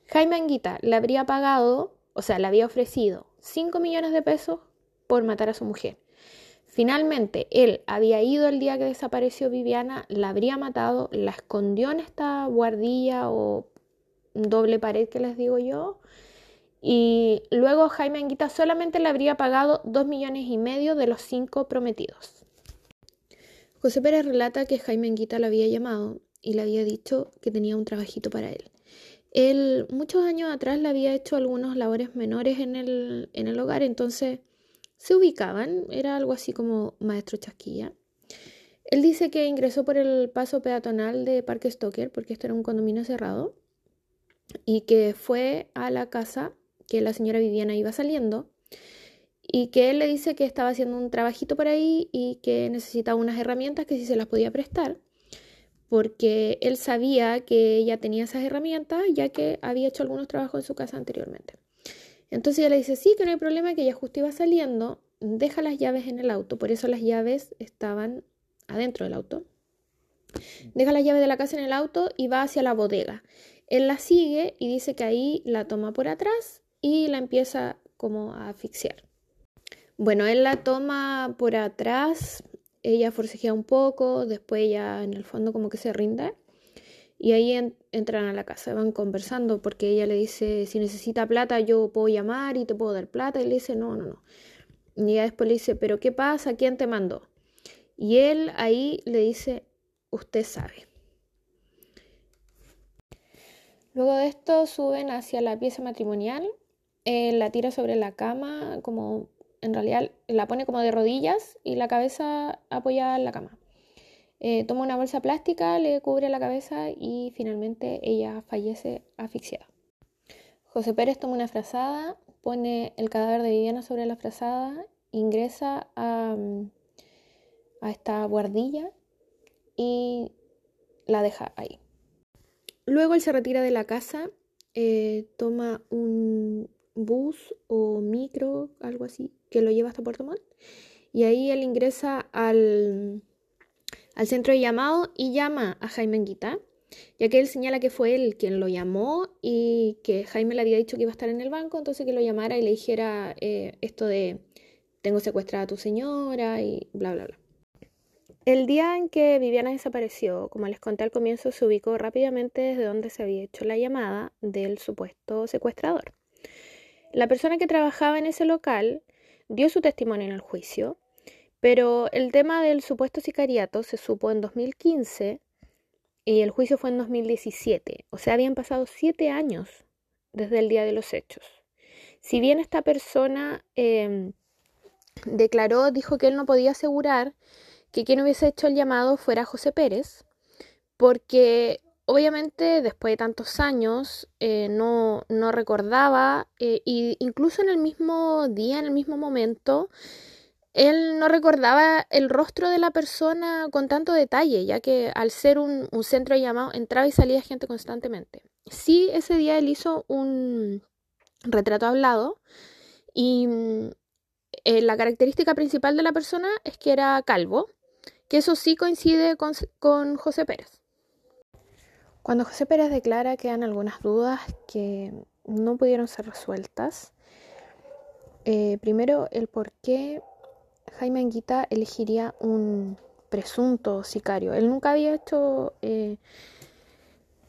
Jaime Anguita le habría pagado, o sea, le había ofrecido 5 millones de pesos por matar a su mujer. Finalmente, él había ido el día que desapareció Viviana, la habría matado, la escondió en esta guardilla o doble pared que les digo yo, y luego Jaime Anguita solamente le habría pagado 2 millones y medio de los 5 prometidos. José Pérez relata que Jaime Anguita la había llamado y le había dicho que tenía un trabajito para él. Él muchos años atrás le había hecho algunos labores menores en el, en el hogar, entonces se ubicaban, era algo así como maestro chasquilla. Él dice que ingresó por el paso peatonal de Parque Stoker, porque esto era un condominio cerrado, y que fue a la casa que la señora Viviana iba saliendo, y que él le dice que estaba haciendo un trabajito por ahí y que necesitaba unas herramientas que si se las podía prestar, porque él sabía que ella tenía esas herramientas, ya que había hecho algunos trabajos en su casa anteriormente. Entonces ella le dice, sí, que no hay problema, que ella justo iba saliendo, deja las llaves en el auto, por eso las llaves estaban adentro del auto. Deja las llaves de la casa en el auto y va hacia la bodega. Él la sigue y dice que ahí la toma por atrás y la empieza como a asfixiar. Bueno, él la toma por atrás, ella forcejea un poco, después ella en el fondo como que se rinde y ahí entran a la casa, van conversando porque ella le dice, si necesita plata yo puedo llamar y te puedo dar plata. Y le dice, no, no, no. Y ella después le dice, pero ¿qué pasa? ¿Quién te mandó? Y él ahí le dice, usted sabe. Luego de esto suben hacia la pieza matrimonial, la tira sobre la cama, como en realidad la pone como de rodillas y la cabeza apoyada en la cama. Eh, toma una bolsa plástica, le cubre la cabeza y finalmente ella fallece asfixiada. José Pérez toma una frazada, pone el cadáver de Viviana sobre la frazada, ingresa a, a esta guardilla y la deja ahí. Luego él se retira de la casa, eh, toma un bus o micro, algo así, que lo lleva hasta Puerto Montt, y ahí él ingresa al al centro de llamado y llama a Jaime Anguita, ya que él señala que fue él quien lo llamó y que Jaime le había dicho que iba a estar en el banco, entonces que lo llamara y le dijera eh, esto de tengo secuestrada a tu señora y bla, bla, bla. El día en que Viviana desapareció, como les conté al comienzo, se ubicó rápidamente desde donde se había hecho la llamada del supuesto secuestrador. La persona que trabajaba en ese local dio su testimonio en el juicio pero el tema del supuesto sicariato se supo en 2015 y el juicio fue en 2017. O sea, habían pasado siete años desde el día de los hechos. Si bien esta persona em, declaró, dijo que él no podía asegurar que quien hubiese hecho el llamado fuera José Pérez, porque obviamente después de tantos años eh, no, no, recordaba, e incluso en el mismo día, en el mismo momento, él no recordaba el rostro de la persona con tanto detalle, ya que al ser un, centro de llamado entraba y salía gente constantemente. Sí, ese día él hizo un retrato hablado y mm, eh, la característica principal de la persona es que era calvo, que eso sí coincide con, José Pérez. Cuando José Pérez declara que quedan algunas dudas que no pudieron ser resueltas, eh, primero el por qué Jaime Anguita elegiría un presunto sicario. Él nunca había hecho eh,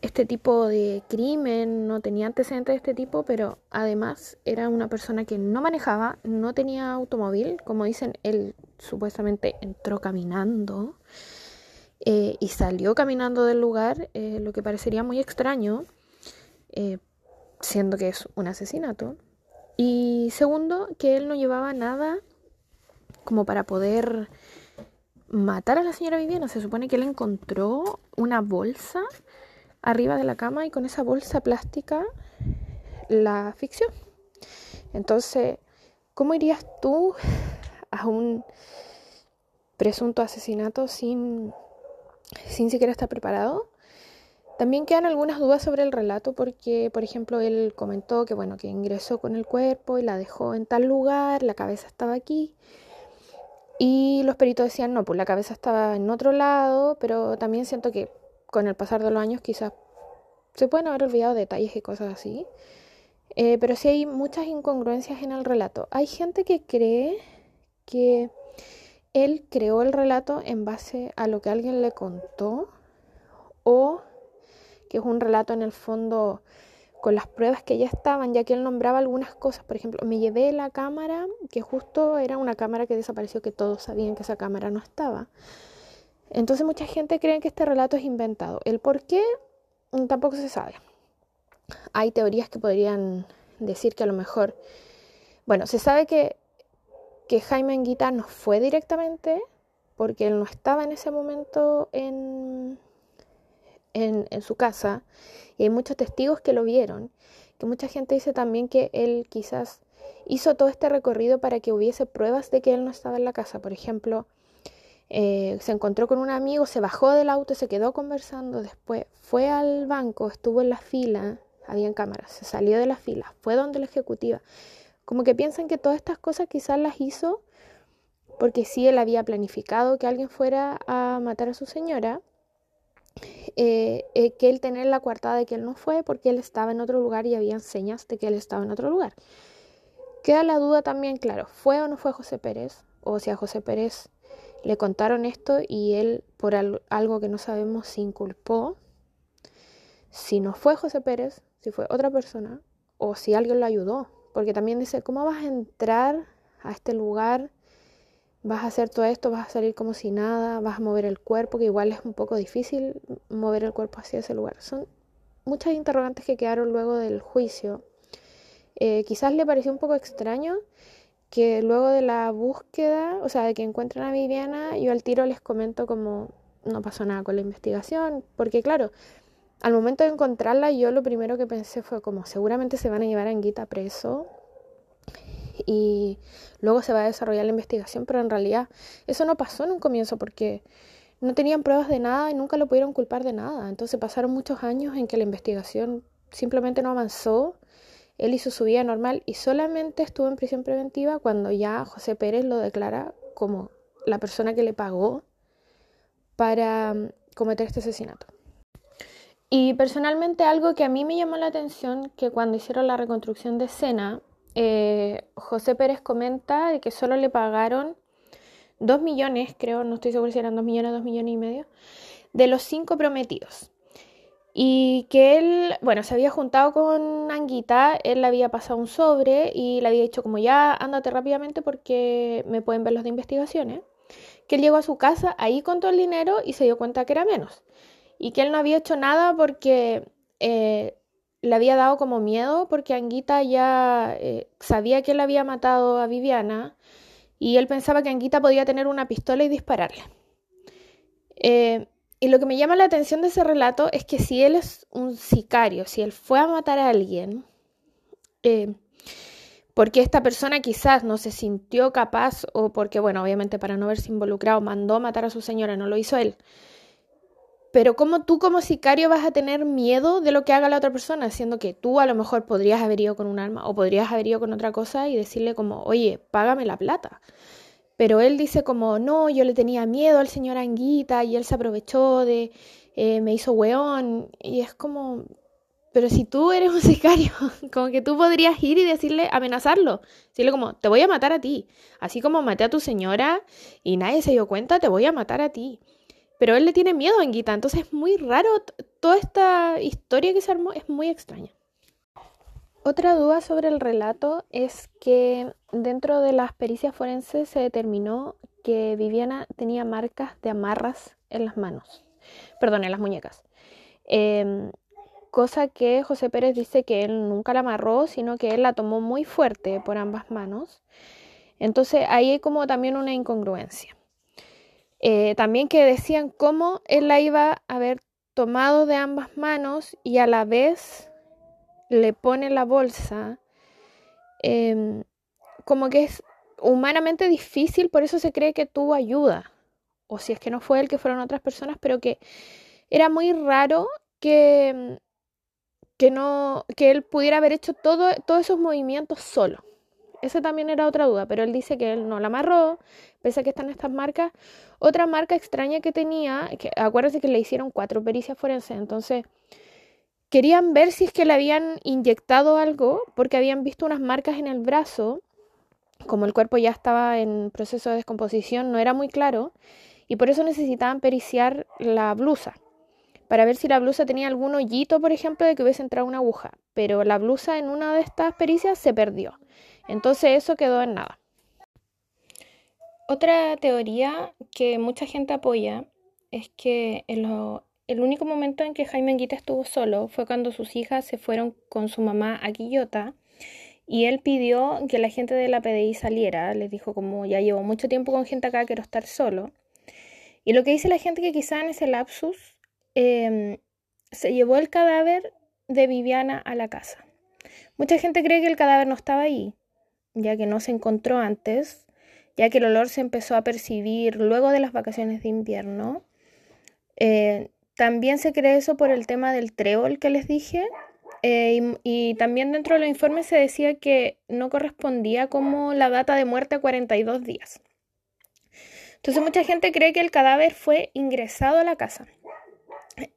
este tipo de crimen, no tenía antecedentes de este tipo, pero además era una persona que no manejaba, no tenía automóvil, como dicen, él supuestamente entró caminando eh, y salió caminando del lugar, eh, lo que parecería muy extraño, siendo que es un asesinato. Y segundo, que él no llevaba nada como para poder matar a la señora Viviana. Se supone que él encontró una bolsa arriba de la cama y con esa bolsa plástica la asfixió. Entonces, ¿cómo irías tú a un presunto asesinato sin, sin siquiera estar preparado. También quedan algunas dudas sobre el relato porque, por ejemplo, él comentó que bueno, que ingresó con el cuerpo y la dejó en tal lugar, la cabeza estaba aquí. Y los peritos decían, no, pues la cabeza estaba en otro lado, pero también siento que con el pasar de los años quizás se pueden haber olvidado detalles y cosas así. Eh, pero sí hay muchas incongruencias en el relato. Hay gente que cree que él creó el relato en base a lo que alguien le contó o que es un relato en el fondo con las pruebas que ya estaban, ya que él nombraba algunas cosas. Por ejemplo, me llevé la cámara, que justo era una cámara que desapareció, que todos sabían que esa cámara no estaba. Entonces mucha gente cree que este relato es inventado. El por qué mm, tampoco se sabe. Hay teorías que podrían decir que a lo mejor, bueno, se sabe que, que Jaime Anguita no fue directamente porque él no estaba en ese momento en, en, su casa y hay muchos testigos que lo vieron, que mucha gente dice también que él quizás hizo todo este recorrido para que hubiese pruebas de que él no estaba en la casa. Por ejemplo, eh, se encontró con un amigo, se bajó del auto, se quedó conversando, después fue al banco, estuvo en la fila, habían cámaras, se salió de la fila, fue donde la ejecutiva. Como que piensan que todas estas cosas quizás las hizo porque sí él había planificado que alguien fuera a matar a su señora eh, eh, que él tener la coartada de que él no fue porque él estaba en otro lugar y había señas de que él estaba en otro lugar. Queda la duda también, claro, ¿fue o no fue José Pérez? O si a José Pérez le contaron esto y él por algo que no sabemos se inculpó. Si no fue José Pérez, si fue otra persona o si alguien lo ayudó. Porque también dice, ¿cómo vas a entrar a este lugar vas a hacer todo esto, vas a salir como si nada, vas a mover el cuerpo, que igual es un poco difícil mover el cuerpo hacia ese lugar. Son muchas interrogantes que quedaron luego del juicio. Eh, quizás le pareció un poco extraño que luego de la búsqueda, o sea, de que encuentran a Viviana, yo al tiro les comento como no pasó nada con la investigación, porque claro, al momento de encontrarla yo lo primero que pensé fue como seguramente se van a llevar a Anguita preso y luego se va a desarrollar la investigación, pero en realidad eso no pasó en un comienzo porque no tenían pruebas de nada y nunca lo pudieron culpar de nada. Entonces pasaron muchos años en que la investigación simplemente no avanzó. Él hizo su vida normal y solamente estuvo en prisión preventiva cuando ya José Pérez lo declara como la persona que le pagó para mm, cometer este asesinato. Y personalmente algo que a mí me llamó la atención, que cuando hicieron la reconstrucción de escena, eh, José Pérez comenta que solo le pagaron 2 millones, creo, no estoy seguro si eran 2 millones, 2 millones y medio, de los 5 prometidos. Y que él, bueno, se había juntado con Anguita, él le había pasado un sobre y le había dicho como ya ándate rápidamente porque me pueden ver los de investigaciones. Que él llegó a su casa, ahí contó el dinero y se dio cuenta que era menos. Y que él no había hecho nada porque eh, le había dado como miedo porque Anguita ya eh, sabía que él había matado a Viviana y él pensaba que Anguita podía tener una pistola y dispararle. Eh, y lo que me llama la atención de ese relato es que si él es un sicario, si él fue a matar a alguien, eh, porque esta persona quizás no se sintió capaz o porque, bueno, obviamente para no verse involucrado, mandó matar a su señora, no lo hizo él. Pero ¿cómo tú como sicario vas a tener miedo de lo que haga la otra persona? Siendo que tú a lo mejor podrías haber ido con un arma o podrías haber ido con otra cosa y decirle como, oye, págame la plata. Pero él dice como, no, yo le tenía miedo al señor Anguita y él se aprovechó de, eh, me hizo weón. Y es como, pero si tú eres un sicario, como que tú podrías ir y decirle, amenazarlo. Decirle como, te voy a matar a ti. Así como maté a tu señora y nadie se dio cuenta, te voy a matar a ti. Pero él le tiene miedo a Anguita, entonces es muy raro, toda esta historia que se armó es muy extraña. Otra duda sobre el relato es que dentro de las pericias forenses se determinó que Viviana tenía marcas de amarras en las manos, perdón, en las muñecas. Em, cosa que José Pérez dice que él nunca la amarró, sino que él la tomó muy fuerte por ambas manos. Entonces ahí hay como también una incongruencia. Eh, también que decían cómo él la iba a haber tomado de ambas manos y a la vez le pone la bolsa. Em, como que es humanamente difícil, por eso se cree que tuvo ayuda. o si es que no fue él, que fueron otras personas, pero que era muy raro que, que, no, que él pudiera haber hecho todo, todos esos movimientos solo. Esa también era otra duda, pero él dice que él no la amarró, pese a que están estas marcas. Otra marca extraña que tenía, acuérdense que le hicieron cuatro pericias forenses, entonces querían ver si es que le habían inyectado algo, porque habían visto unas marcas en el brazo, como el cuerpo ya estaba en proceso de descomposición, no era muy claro, y por eso necesitaban periciar la blusa, para ver si la blusa tenía algún hoyito, por ejemplo, de que hubiese entrado una aguja, pero la blusa en una de estas pericias se perdió. Entonces eso quedó en nada. Otra teoría que mucha gente apoya es que el único momento en que Jaime Anguita estuvo solo fue cuando sus hijas se fueron con su mamá a Quillota y él pidió que la gente de la PDI saliera. Les dijo como ya llevo mucho tiempo con gente acá, quiero estar solo. Y lo que dice la gente que quizá en ese lapsus em, se llevó el cadáver de Viviana a la casa. Mucha gente cree que el cadáver no estaba ahí, ya que no se encontró antes, ya que el olor se empezó a percibir luego de las vacaciones de invierno. Eh, también se cree eso por el tema del trébol que les dije. Eh, y, y, también dentro de los informes se decía que no correspondía como la data de muerte a 42 días. Entonces mucha gente cree que el cadáver fue ingresado a la casa.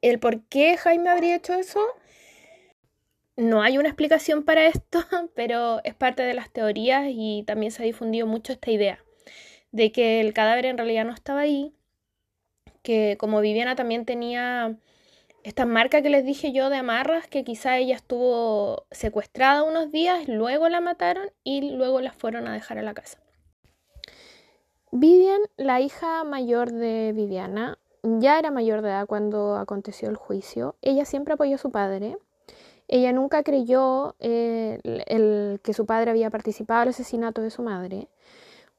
El por qué Jaime habría hecho eso no hay una explicación para esto, pero es parte de las teorías y también se ha difundido mucho esta idea de que el cadáver en realidad no estaba ahí, que como Viviana también tenía esta marca que les dije yo de amarras, que quizá ella estuvo secuestrada unos días, luego la mataron y luego la fueron a dejar a la casa. Vivian, la hija mayor de Viviana, ya era mayor de edad cuando aconteció el juicio. Ella siempre apoyó a su padre ella nunca creyó eh, el, que su padre había participado el asesinato de su madre.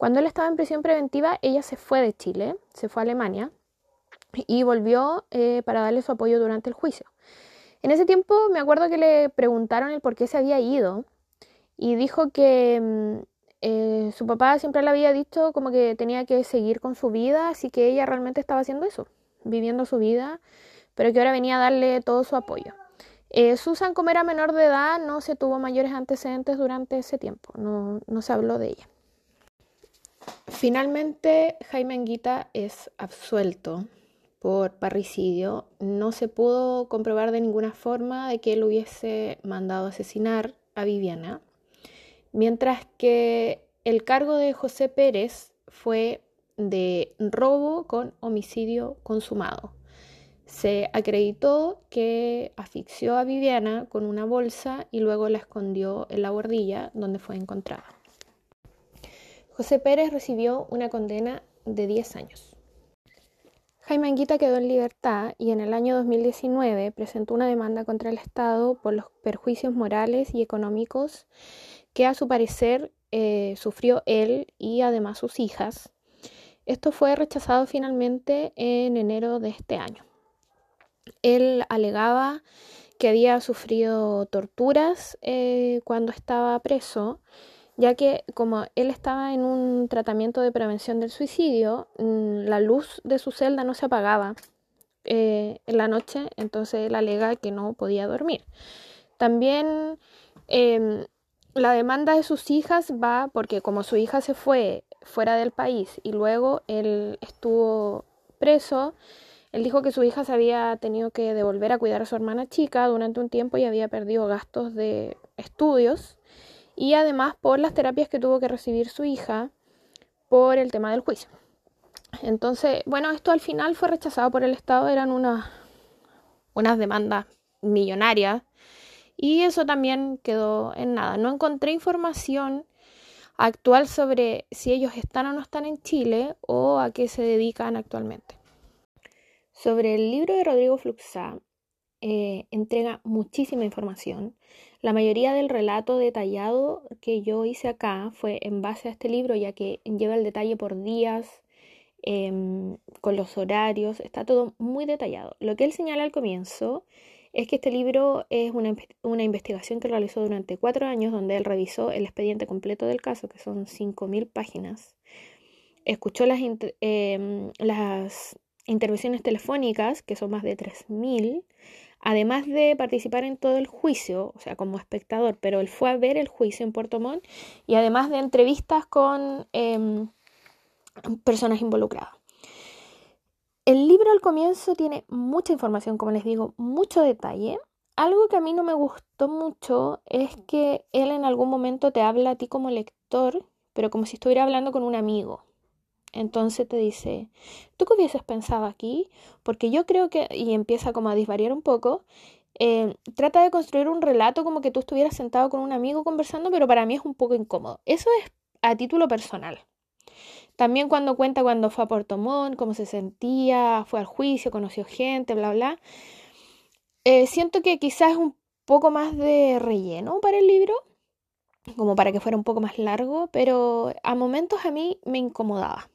Cuando él estaba en prisión preventiva, ella se fue de Chile, se fue a Alemania y volvió eh, para darle su apoyo durante el juicio. En ese tiempo me acuerdo que le preguntaron el por qué se había ido y dijo que mm, eh, su papá siempre le había dicho como que tenía que seguir con su vida, así que ella realmente estaba haciendo eso, viviendo su vida, pero que ahora venía a darle todo su apoyo. Eh, Susan, como era menor de edad, no se tuvo mayores antecedentes durante ese tiempo, no, no se habló de ella. Finalmente, Jaime Anguita es absuelto por parricidio. No se pudo comprobar de ninguna forma de que él hubiese mandado asesinar a Viviana, mientras que el cargo de José Pérez fue de robo con homicidio consumado. Se acreditó que asfixió a Viviana con una bolsa y luego la escondió en la bordilla donde fue encontrada. José Pérez recibió una condena de 10 años. Jaime Anguita quedó en libertad y en el año 2019 presentó una demanda contra el Estado por los perjuicios morales y económicos que a su parecer eh, sufrió él y además sus hijas. Esto fue rechazado finalmente en enero de este año. Él alegaba que había sufrido torturas eh, cuando estaba preso, ya que como él estaba en un tratamiento de prevención del suicidio, mm, la luz de su celda no se apagaba eh, en la noche, entonces él alega que no podía dormir. También em, la demanda de sus hijas va porque como su hija se fue fuera del país y luego él estuvo preso, él dijo que su hija se había tenido que devolver a cuidar a su hermana chica durante un tiempo y había perdido gastos de estudios y además por las terapias que tuvo que recibir su hija por el tema del juicio. Entonces, bueno, esto al final fue rechazado por el Estado, eran unas, demandas millonarias y eso también quedó en nada. No encontré información actual sobre si ellos están o no están en Chile o a qué se dedican actualmente. Sobre el libro de Rodrigo Fluxá, eh, entrega muchísima información. La mayoría del relato detallado que yo hice acá fue en base a este libro, ya que lleva el detalle por días, em, con los horarios, está todo muy detallado. Lo que él señala al comienzo es que este libro es una, una investigación que realizó durante cuatro años, donde él revisó el expediente completo del caso, que son 5.000 páginas escuchó las, em, las intervenciones telefónicas, que son más de 3.000, además de participar en todo el juicio, o sea, como espectador, pero él fue a ver el juicio en Puerto Montt y además de entrevistas con em, personas involucradas. El libro al comienzo tiene mucha información, como les digo, mucho detalle. Algo que a mí no me gustó mucho es que él en algún momento te habla a ti como lector, pero como si estuviera hablando con un amigo. Entonces te dice, ¿tú qué hubieses pensado aquí? Porque yo creo que, y empieza como a disvariar un poco, eh, trata de construir un relato como que tú estuvieras sentado con un amigo conversando, pero para mí es un poco incómodo. Eso es a título personal. También cuando cuenta cuando fue a Puerto Montt, cómo se sentía, fue al juicio, conoció gente, bla, bla. Eh, siento que quizás es un poco más de relleno para el libro, como para que fuera un poco más largo, pero a momentos a mí me incomodaba.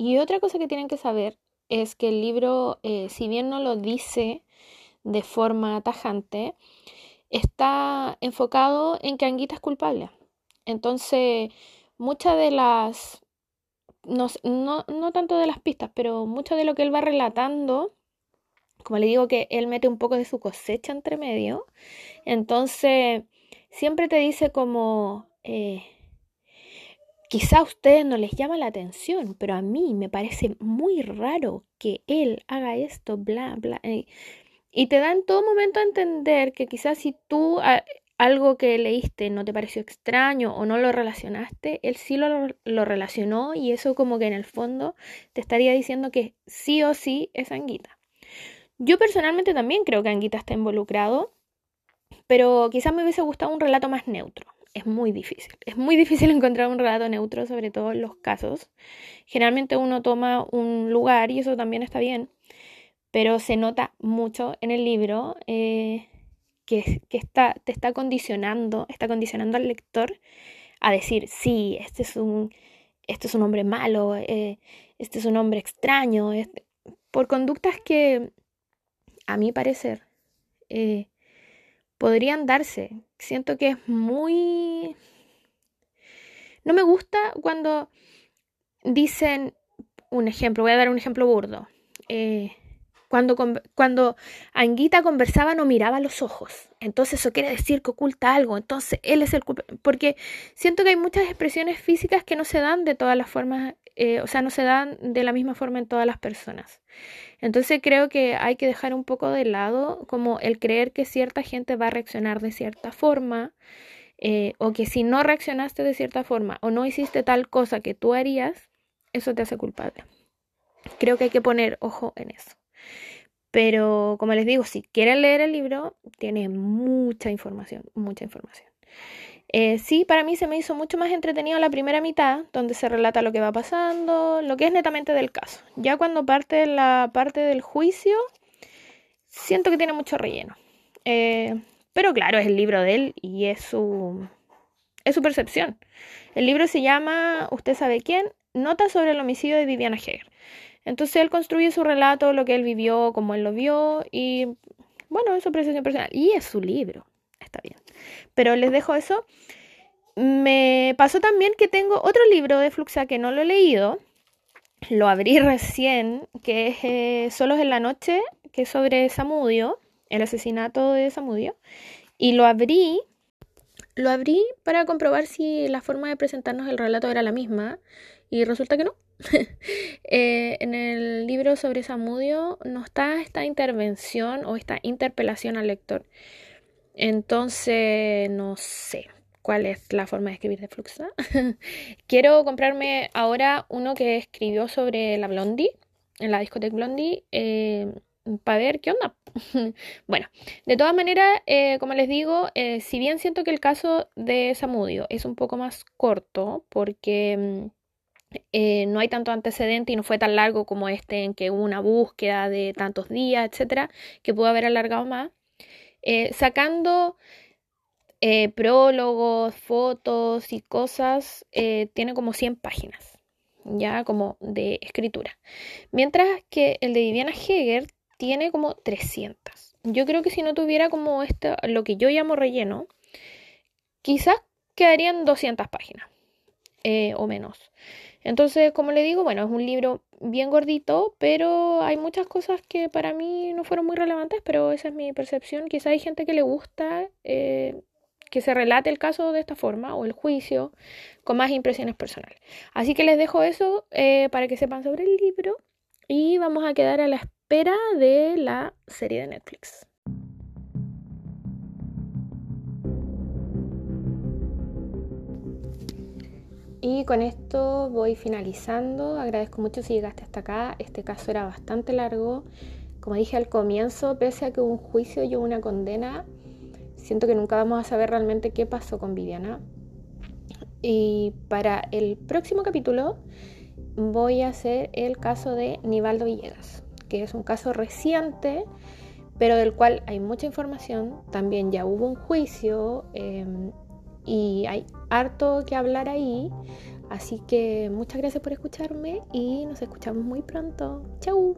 Y otra cosa que tienen que saber es que el libro, eh, si bien no lo dice de forma tajante, está enfocado en que Anguita es culpable. Entonces, muchas de las, no, no, no tanto de las pistas, pero mucho de lo que él va relatando, como le digo que él mete un poco de su cosecha entre medio, entonces siempre te dice como... Eh, Quizá a ustedes no les llama la atención, pero a mí me parece muy raro que él haga esto, bla, bla. Eh, y te da en todo momento a entender que quizás si tú algo que leíste no te pareció extraño o no lo relacionaste, él sí lo, lo, relacionó y eso como que en el fondo te estaría diciendo que sí o sí es Anguita. Yo personalmente también creo que Anguita está involucrado, pero quizás me hubiese gustado un relato más neutro es muy difícil. Es muy difícil encontrar un relato neutro, sobre todo en los casos. Generalmente uno toma un lugar y eso también está bien, pero se nota mucho en el libro eh, que, está, te está condicionando, está condicionando al lector a decir, sí, este es un, este es un hombre malo, eh, este es un hombre extraño, por conductas que, a mi parecer, eh, podrían darse. Siento que es muy... No me gusta cuando dicen un ejemplo, voy a dar un ejemplo burdo. Eh, cuando, cuando Anguita conversaba no miraba los ojos. Entonces eso quiere decir que oculta algo. Entonces él es el culpable. Porque siento que hay muchas expresiones físicas que no se dan de todas las formas, eh, o sea, no se dan de la misma forma en todas las personas. Entonces creo que hay que dejar un poco de lado como el creer que cierta gente va a reaccionar de cierta forma eh, o que si no reaccionaste de cierta forma o no hiciste tal cosa que tú harías, eso te hace culpable. Creo que hay que poner ojo en eso. Pero como les digo, si quieren leer el libro, tiene mucha información, mucha información. Eh, sí, para mí se me hizo mucho más entretenido la primera mitad, donde se relata lo que va pasando, lo que es netamente del caso. Ya cuando parte la parte del juicio, siento que tiene mucho relleno. Eh, pero claro, es el libro de él y es su, es su percepción. El libro se llama, usted sabe quién, Nota sobre el homicidio de Viviana Heger. Entonces él construye su relato, lo que él vivió, cómo él lo vio y bueno, es su percepción personal. Y es su libro está bien. Pero les dejo eso. Me pasó también que tengo otro libro de Fluxa que no lo he leído. Lo abrí recién, que es eh, Solos en la Noche, que es sobre Samudio, el asesinato de Samudio. Y lo abrí, lo abrí para comprobar si la forma de presentarnos el relato era la misma. Y resulta que no. Eh, en el libro sobre Samudio no está esta intervención o esta interpelación al lector. Entonces, no sé cuál es la forma de escribir de Fluxa. Quiero comprarme ahora uno que escribió sobre la Blondie, en la discoteca Blondie, eh, para ver qué onda. bueno, de todas maneras, eh, como les digo, eh, si bien siento que el caso de Samudio es un poco más corto, porque mm, no hay tanto antecedente y no fue tan largo como este en que hubo una búsqueda de tantos días, etcétera, que pudo haber alargado más. Eh, sacando eh, prólogos, fotos y cosas, eh, tiene como 100 páginas, ya como de escritura. Mientras que el de Viviana Heger tiene como 300. Yo creo que si no tuviera como esto, lo que yo llamo relleno, quizás quedarían 200 páginas o menos. Entonces, como le digo, bueno, es un libro bien gordito, pero hay muchas cosas que para mí no fueron muy relevantes, pero esa es mi percepción. Quizá hay gente que le gusta eh, que se relate el caso de esta forma o el juicio con más impresiones personales. Así que les dejo eso eh, para que sepan sobre el libro y vamos a quedar a la espera de la serie de Netflix. Y con esto voy finalizando. Agradezco mucho si llegaste hasta acá. Este caso era bastante largo. Como dije al comienzo, pese a que hubo un juicio y una condena, siento que nunca vamos a saber realmente qué pasó con Viviana. Y para el próximo capítulo voy a hacer el caso de Nivaldo Villegas, que es un caso reciente, pero del cual hay mucha información. También ya hubo un juicio. Em, y hay harto que hablar ahí. Así que muchas gracias por escucharme y nos escuchamos muy pronto. ¡Chau!